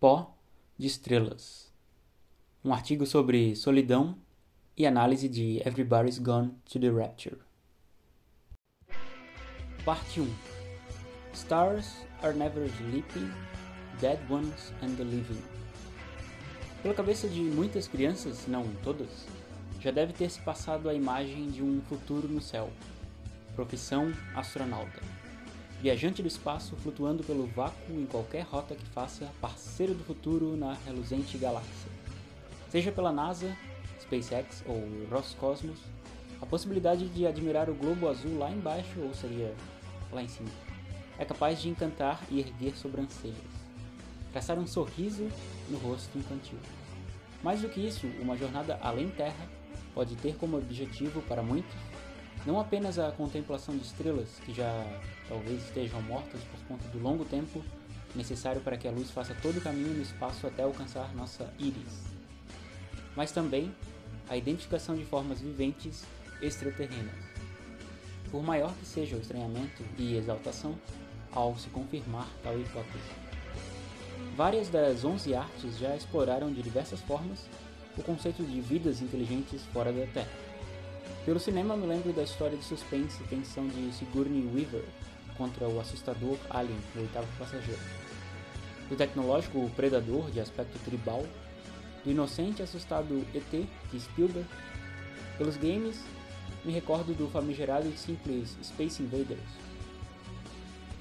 Pó de Estrelas. Um artigo sobre solidão e análise de Everybody's Gone to the Rapture. Parte 1 Stars are never sleeping, dead ones and the living. Pela cabeça de muitas crianças, não todas, já deve ter se passado a imagem de um futuro no céu. Profissão astronauta. Viajante do espaço flutuando pelo vácuo em qualquer rota que faça parceiro do futuro na reluzente galáxia. Seja pela NASA, SpaceX ou Roscosmos, a possibilidade de admirar o globo azul lá embaixo, ou seria lá em cima, é capaz de encantar e erguer sobrancelhas, traçar um sorriso no rosto infantil. Mais do que isso, uma jornada além terra pode ter como objetivo para muitos não apenas a contemplação de estrelas que já talvez estejam mortas por conta do longo tempo necessário para que a luz faça todo o caminho no espaço até alcançar nossa íris, mas também a identificação de formas viventes extraterrenas. Por maior que seja o estranhamento e exaltação ao se confirmar tal hipótese. Várias das 11 artes já exploraram de diversas formas o conceito de vidas inteligentes fora da Terra. Pelo cinema, me lembro da história de suspense e tensão de Sigourney Weaver contra o assustador Alien, o oitavo passageiro. Do tecnológico Predador, de aspecto tribal, do inocente e assustado ET, de Spielberg. Pelos games, me recordo do famigerado e simples Space Invaders,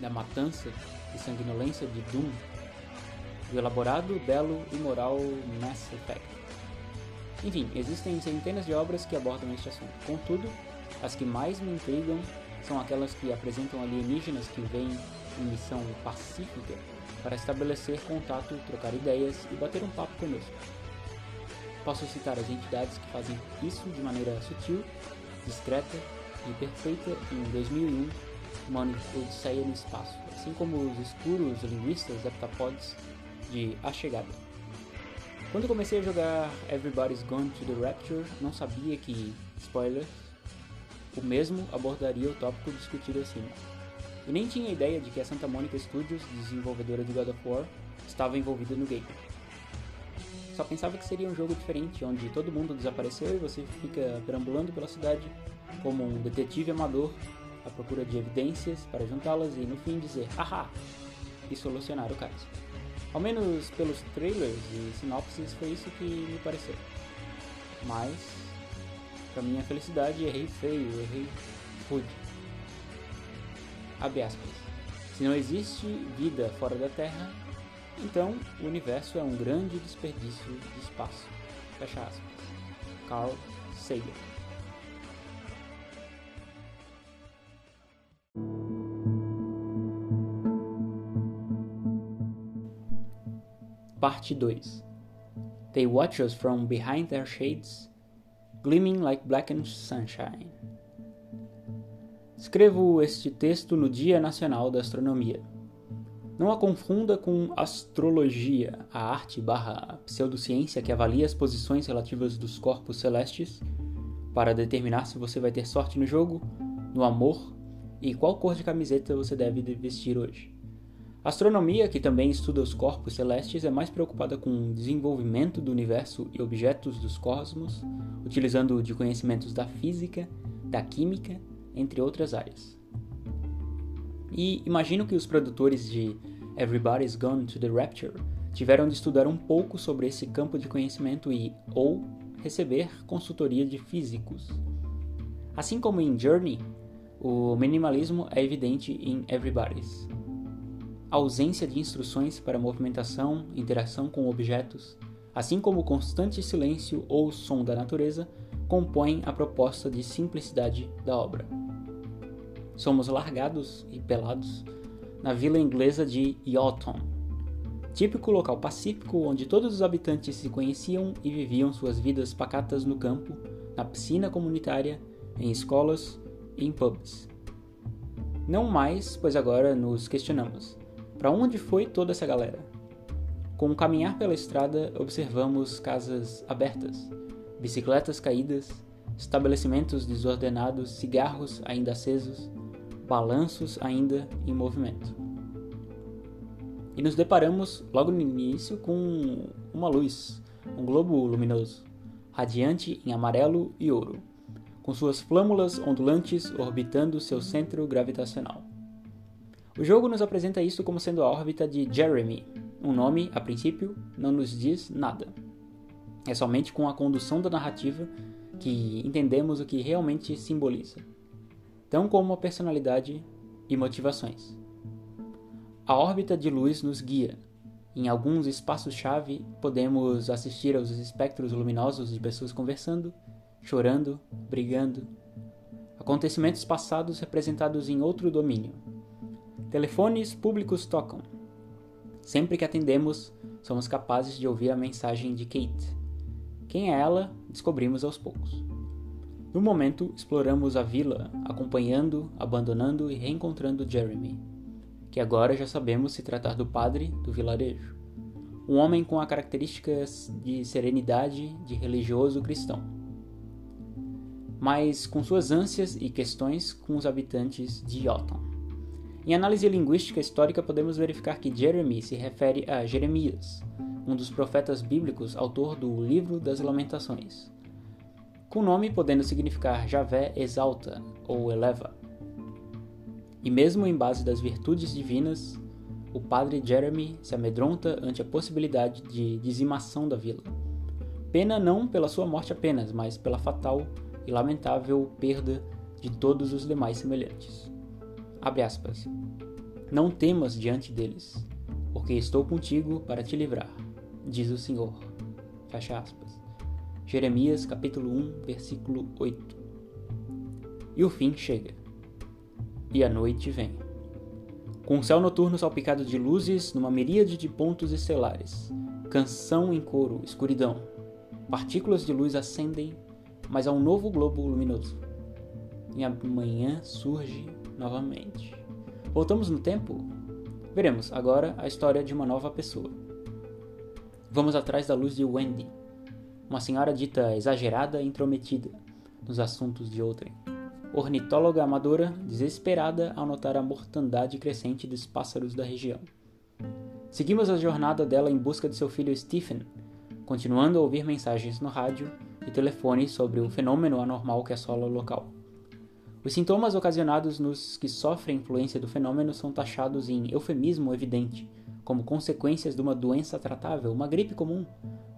da matança e sanguinolência de Doom, do elaborado, belo e moral Mass Effect. Enfim, existem centenas de obras que abordam este assunto. Contudo, as que mais me intrigam são aquelas que apresentam alienígenas que vêm em missão pacífica para estabelecer contato, trocar ideias e bater um papo conosco. Posso citar as entidades que fazem isso de maneira sutil, discreta e perfeita em 2001, uma odisseia no espaço, assim como os escuros linguistas heptapods de A Chegada. Quando comecei a jogar Everybody's Gone to the Rapture, não sabia que, spoiler, o mesmo abordaria o tópico discutido acima. E nem tinha ideia de que a Santa Monica Studios, desenvolvedora de God of War, estava envolvida no game. Só pensava que seria um jogo diferente, onde todo mundo desapareceu e você fica perambulando pela cidade como um detetive amador à procura de evidências para juntá-las e no fim dizer haha e solucionar o caso. Ao menos pelos trailers e sinopses foi isso que me pareceu. Mas, para minha felicidade, errei feio, errei rude. Abre aspas. Se não existe vida fora da Terra, então o universo é um grande desperdício de espaço. Fecha aspas. Carl Sagan. Parte 2 They watch us from behind their shades, gleaming like blackened sunshine. Escrevo este texto no Dia Nacional da Astronomia. Não a confunda com astrologia, a arte barra pseudociência que avalia as posições relativas dos corpos celestes para determinar se você vai ter sorte no jogo, no amor e qual cor de camiseta você deve vestir hoje. A astronomia, que também estuda os corpos celestes, é mais preocupada com o desenvolvimento do universo e objetos dos cosmos, utilizando de conhecimentos da física, da química, entre outras áreas. E imagino que os produtores de Everybody's Gone to the Rapture tiveram de estudar um pouco sobre esse campo de conhecimento e ou receber consultoria de físicos. Assim como em Journey, o minimalismo é evidente em Everybody's ausência de instruções para movimentação, interação com objetos, assim como o constante silêncio ou som da natureza, compõem a proposta de simplicidade da obra. Somos largados e pelados na vila inglesa de Yalton, típico local pacífico onde todos os habitantes se conheciam e viviam suas vidas pacatas no campo, na piscina comunitária, em escolas e em pubs. Não mais, pois agora nos questionamos: para onde foi toda essa galera? Com o caminhar pela estrada, observamos casas abertas, bicicletas caídas, estabelecimentos desordenados, cigarros ainda acesos, balanços ainda em movimento. e nos deparamos logo no início com uma luz, um globo luminoso, radiante em amarelo e ouro, com suas flâmulas ondulantes orbitando seu centro gravitacional. O jogo nos apresenta isso como sendo a órbita de Jeremy. Um nome, a princípio, não nos diz nada. É somente com a condução da narrativa que entendemos o que realmente simboliza, tão como a personalidade e motivações. A órbita de luz nos guia. Em alguns espaços-chave, podemos assistir aos espectros luminosos de pessoas conversando, chorando, brigando. Acontecimentos passados representados em outro domínio. Telefones públicos tocam. Sempre que atendemos, somos capazes de ouvir a mensagem de Kate. Quem é ela, descobrimos aos poucos. No momento, exploramos a vila, acompanhando, abandonando e reencontrando Jeremy, que agora já sabemos se tratar do padre do vilarejo. Um homem com as características de serenidade de religioso cristão, mas com suas ânsias e questões com os habitantes de Yoton. Em análise linguística histórica, podemos verificar que Jeremy se refere a Jeremias, um dos profetas bíblicos, autor do Livro das Lamentações com o nome podendo significar Javé exalta ou eleva. E mesmo em base das virtudes divinas, o padre Jeremy se amedronta ante a possibilidade de dizimação da vila. Pena não pela sua morte apenas, mas pela fatal e lamentável perda de todos os demais semelhantes. Abre aspas. Não temas diante deles, porque estou contigo para te livrar, diz o Senhor. Fecha aspas. Jeremias capítulo 1, versículo 8. E o fim chega. E a noite vem. Com o céu noturno salpicado de luzes numa miríade de pontos estelares, canção em coro, escuridão. Partículas de luz acendem, mas há um novo globo luminoso. E amanhã surge novamente. Voltamos no tempo? Veremos agora a história de uma nova pessoa. Vamos atrás da luz de Wendy uma senhora dita exagerada e intrometida nos assuntos de outrem. Ornitóloga amadora, desesperada ao notar a mortandade crescente dos pássaros da região. Seguimos a jornada dela em busca de seu filho Stephen, continuando a ouvir mensagens no rádio e telefone sobre o fenômeno anormal que assola o local. Os sintomas ocasionados nos que sofrem influência do fenômeno são taxados em eufemismo evidente, como consequências de uma doença tratável, uma gripe comum,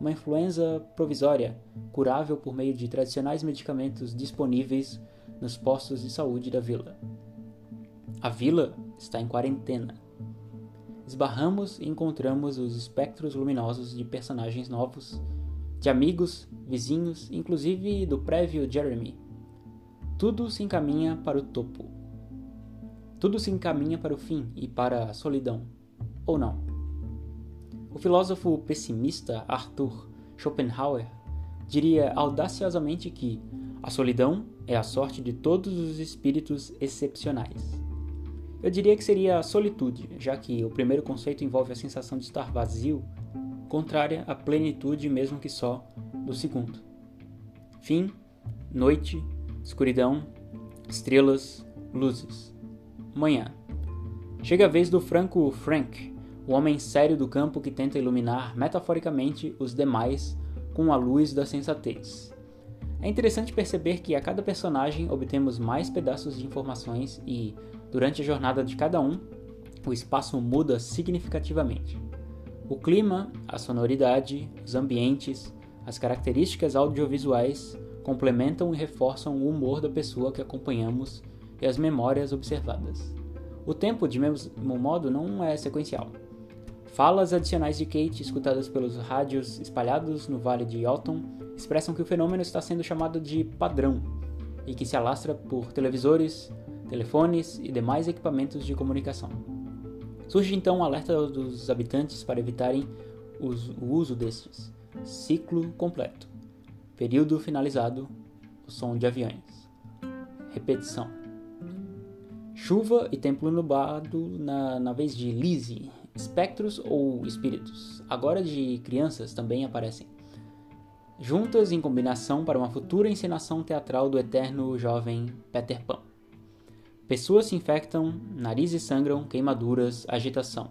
uma influenza provisória, curável por meio de tradicionais medicamentos disponíveis nos postos de saúde da vila. A vila está em quarentena. Esbarramos e encontramos os espectros luminosos de personagens novos, de amigos, vizinhos, inclusive do prévio Jeremy. Tudo se encaminha para o topo. Tudo se encaminha para o fim e para a solidão. Ou não? O filósofo pessimista Arthur Schopenhauer diria audaciosamente que a solidão é a sorte de todos os espíritos excepcionais. Eu diria que seria a solitude, já que o primeiro conceito envolve a sensação de estar vazio, contrária à plenitude, mesmo que só, do segundo. Fim, noite, escuridão, estrelas, luzes. Manhã. Chega a vez do Franco Frank, o homem sério do campo que tenta iluminar metaforicamente os demais com a luz da sensatez. É interessante perceber que a cada personagem obtemos mais pedaços de informações e, durante a jornada de cada um, o espaço muda significativamente. O clima, a sonoridade, os ambientes, as características audiovisuais complementam e reforçam o humor da pessoa que acompanhamos e as memórias observadas. O tempo, de mesmo modo, não é sequencial. Falas adicionais de Kate, escutadas pelos rádios espalhados no vale de Yalton, expressam que o fenômeno está sendo chamado de padrão e que se alastra por televisores, telefones e demais equipamentos de comunicação. Surge então um alerta dos habitantes para evitarem o uso destes. Ciclo completo. Período finalizado. O som de aviões. Repetição. Chuva e templo nublado na, na vez de Lizzie, Espectros ou espíritos, agora de crianças, também aparecem. Juntas em combinação para uma futura encenação teatral do eterno jovem Peter Pan. Pessoas se infectam, narizes sangram, queimaduras, agitação.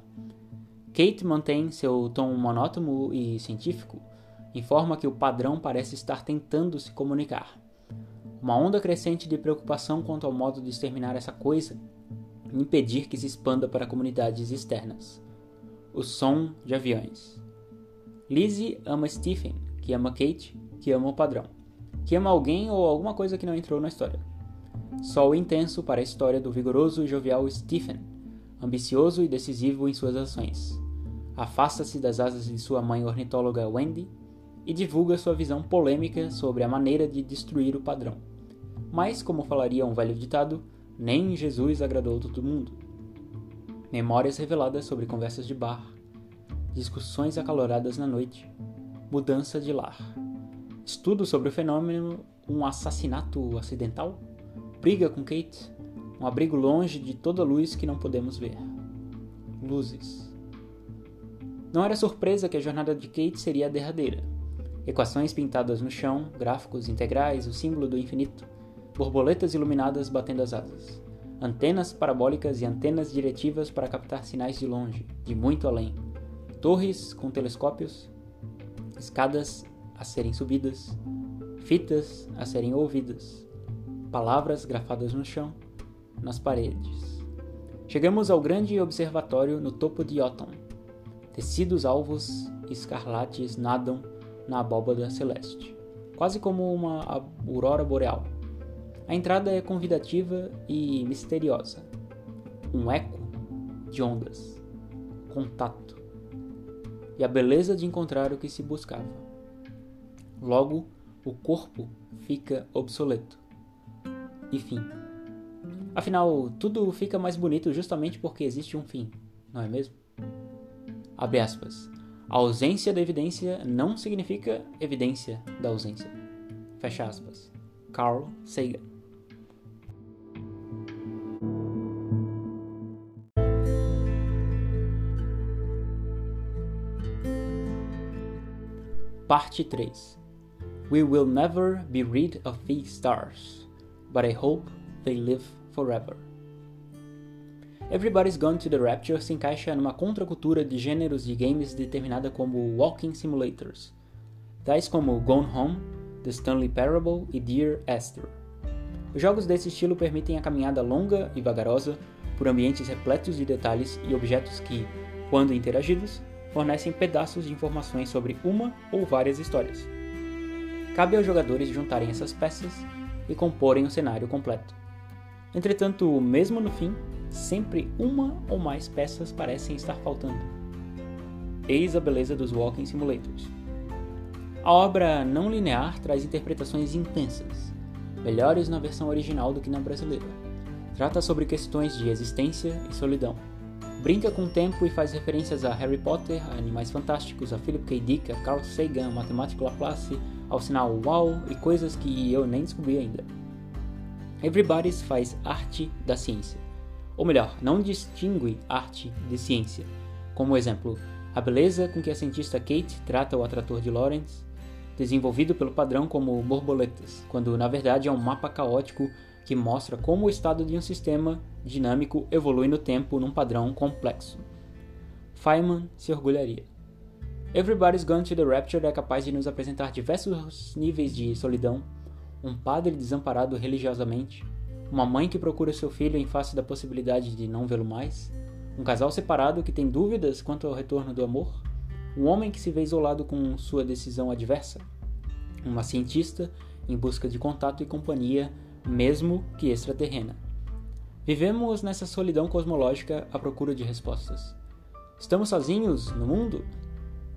Kate mantém seu tom monótono e científico, informa que o padrão parece estar tentando se comunicar. Uma onda crescente de preocupação quanto ao modo de exterminar essa coisa e impedir que se expanda para comunidades externas. O som de aviões. Lizzie ama Stephen, que ama Kate, que ama o padrão, que ama alguém ou alguma coisa que não entrou na história. Sol intenso para a história do vigoroso e jovial Stephen, ambicioso e decisivo em suas ações. Afasta-se das asas de sua mãe ornitóloga Wendy e divulga sua visão polêmica sobre a maneira de destruir o padrão. Mas, como falaria um velho ditado, nem Jesus agradou todo mundo. Memórias reveladas sobre conversas de bar, discussões acaloradas na noite, mudança de lar, estudo sobre o fenômeno um assassinato acidental, briga com Kate, um abrigo longe de toda luz que não podemos ver. Luzes. Não era surpresa que a jornada de Kate seria a derradeira. Equações pintadas no chão, gráficos integrais, o símbolo do infinito, borboletas iluminadas batendo as asas, antenas parabólicas e antenas diretivas para captar sinais de longe, de muito além, torres com telescópios, escadas a serem subidas, fitas a serem ouvidas, palavras grafadas no chão, nas paredes. Chegamos ao grande observatório no topo de Yoton. Tecidos alvos escarlates nadam na abóbada celeste, quase como uma aurora boreal. A entrada é convidativa e misteriosa. Um eco de ondas, contato e a beleza de encontrar o que se buscava. Logo, o corpo fica obsoleto. E fim. Afinal, tudo fica mais bonito justamente porque existe um fim, não é mesmo? Abre aspas. A ausência da evidência não significa evidência da ausência. Fecha aspas. Carl Sagan. Parte 3 We will never be rid of these stars, but I hope they live forever. Everybody's Gone to the Rapture se encaixa numa contracultura de gêneros de games determinada como walking simulators, tais como Gone Home, The Stanley Parable e Dear Esther. Os jogos desse estilo permitem a caminhada longa e vagarosa por ambientes repletos de detalhes e objetos que, quando interagidos, fornecem pedaços de informações sobre uma ou várias histórias. Cabe aos jogadores juntarem essas peças e comporem o cenário completo. Entretanto, mesmo no fim, sempre uma ou mais peças parecem estar faltando. Eis a beleza dos Walking Simulators. A obra não linear traz interpretações intensas, melhores na versão original do que na brasileira. Trata sobre questões de existência e solidão. Brinca com o tempo e faz referências a Harry Potter, a Animais Fantásticos, a Philip K. Dick, a Carl Sagan, a Matemático Laplace, ao sinal UAU e coisas que eu nem descobri ainda. Everybody's faz arte da ciência ou melhor, não distingue arte de ciência. Como exemplo, a beleza com que a cientista Kate trata o atrator de Lawrence, desenvolvido pelo padrão como borboletas, quando na verdade é um mapa caótico que mostra como o estado de um sistema dinâmico evolui no tempo num padrão complexo. Feynman se orgulharia. Everybody's Gone to the Rapture é capaz de nos apresentar diversos níveis de solidão, um padre desamparado religiosamente, uma mãe que procura seu filho em face da possibilidade de não vê-lo mais, um casal separado que tem dúvidas quanto ao retorno do amor, um homem que se vê isolado com sua decisão adversa, uma cientista em busca de contato e companhia, mesmo que extraterrena. Vivemos nessa solidão cosmológica à procura de respostas. Estamos sozinhos no mundo?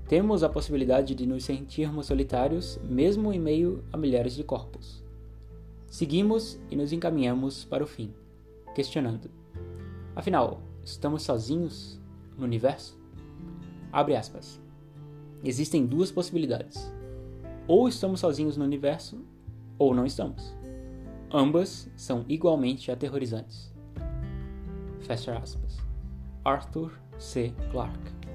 Temos a possibilidade de nos sentirmos solitários, mesmo em meio a milhares de corpos. Seguimos e nos encaminhamos para o fim, questionando: Afinal, estamos sozinhos no universo? Abre aspas. Existem duas possibilidades. Ou estamos sozinhos no universo, ou não estamos. Ambas são igualmente aterrorizantes. Fecha aspas. Arthur C. Clarke